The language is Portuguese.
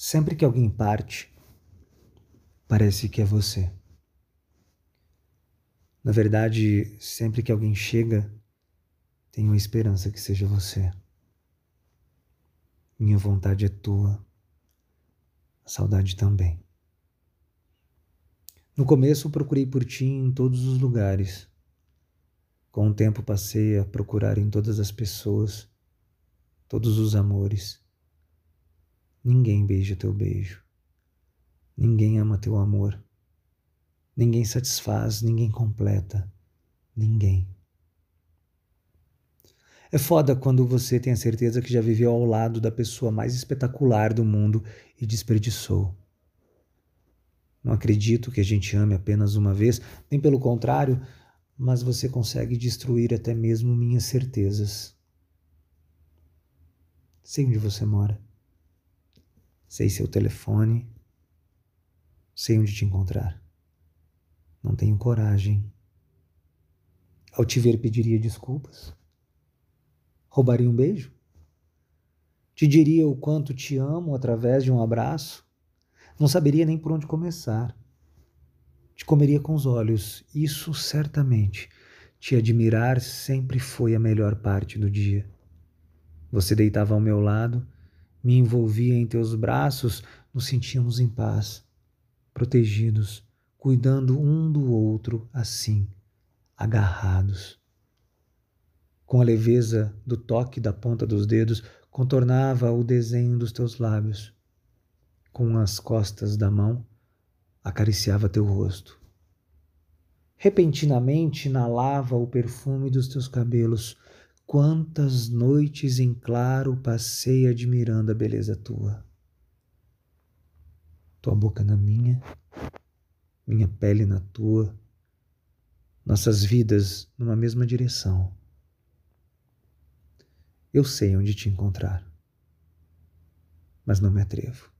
Sempre que alguém parte, parece que é você. Na verdade, sempre que alguém chega, tenho a esperança que seja você. Minha vontade é tua, a saudade também. No começo procurei por ti em todos os lugares. Com o tempo passei a procurar em todas as pessoas, todos os amores Ninguém beija teu beijo. Ninguém ama teu amor. Ninguém satisfaz, ninguém completa. Ninguém. É foda quando você tem a certeza que já viveu ao lado da pessoa mais espetacular do mundo e desperdiçou. Não acredito que a gente ame apenas uma vez, nem pelo contrário, mas você consegue destruir até mesmo minhas certezas. Sei onde você mora. Sei seu telefone. Sei onde te encontrar. Não tenho coragem. Ao te ver, pediria desculpas. Roubaria um beijo? Te diria o quanto te amo através de um abraço? Não saberia nem por onde começar. Te comeria com os olhos, isso certamente. Te admirar sempre foi a melhor parte do dia. Você deitava ao meu lado me envolvia em teus braços, nos sentíamos em paz, protegidos, cuidando um do outro assim, agarrados. Com a leveza do toque da ponta dos dedos, contornava o desenho dos teus lábios. Com as costas da mão, acariciava teu rosto. Repentinamente inalava o perfume dos teus cabelos, Quantas noites em claro passei admirando a beleza tua. Tua boca na minha, minha pele na tua, nossas vidas numa mesma direção. Eu sei onde te encontrar, mas não me atrevo.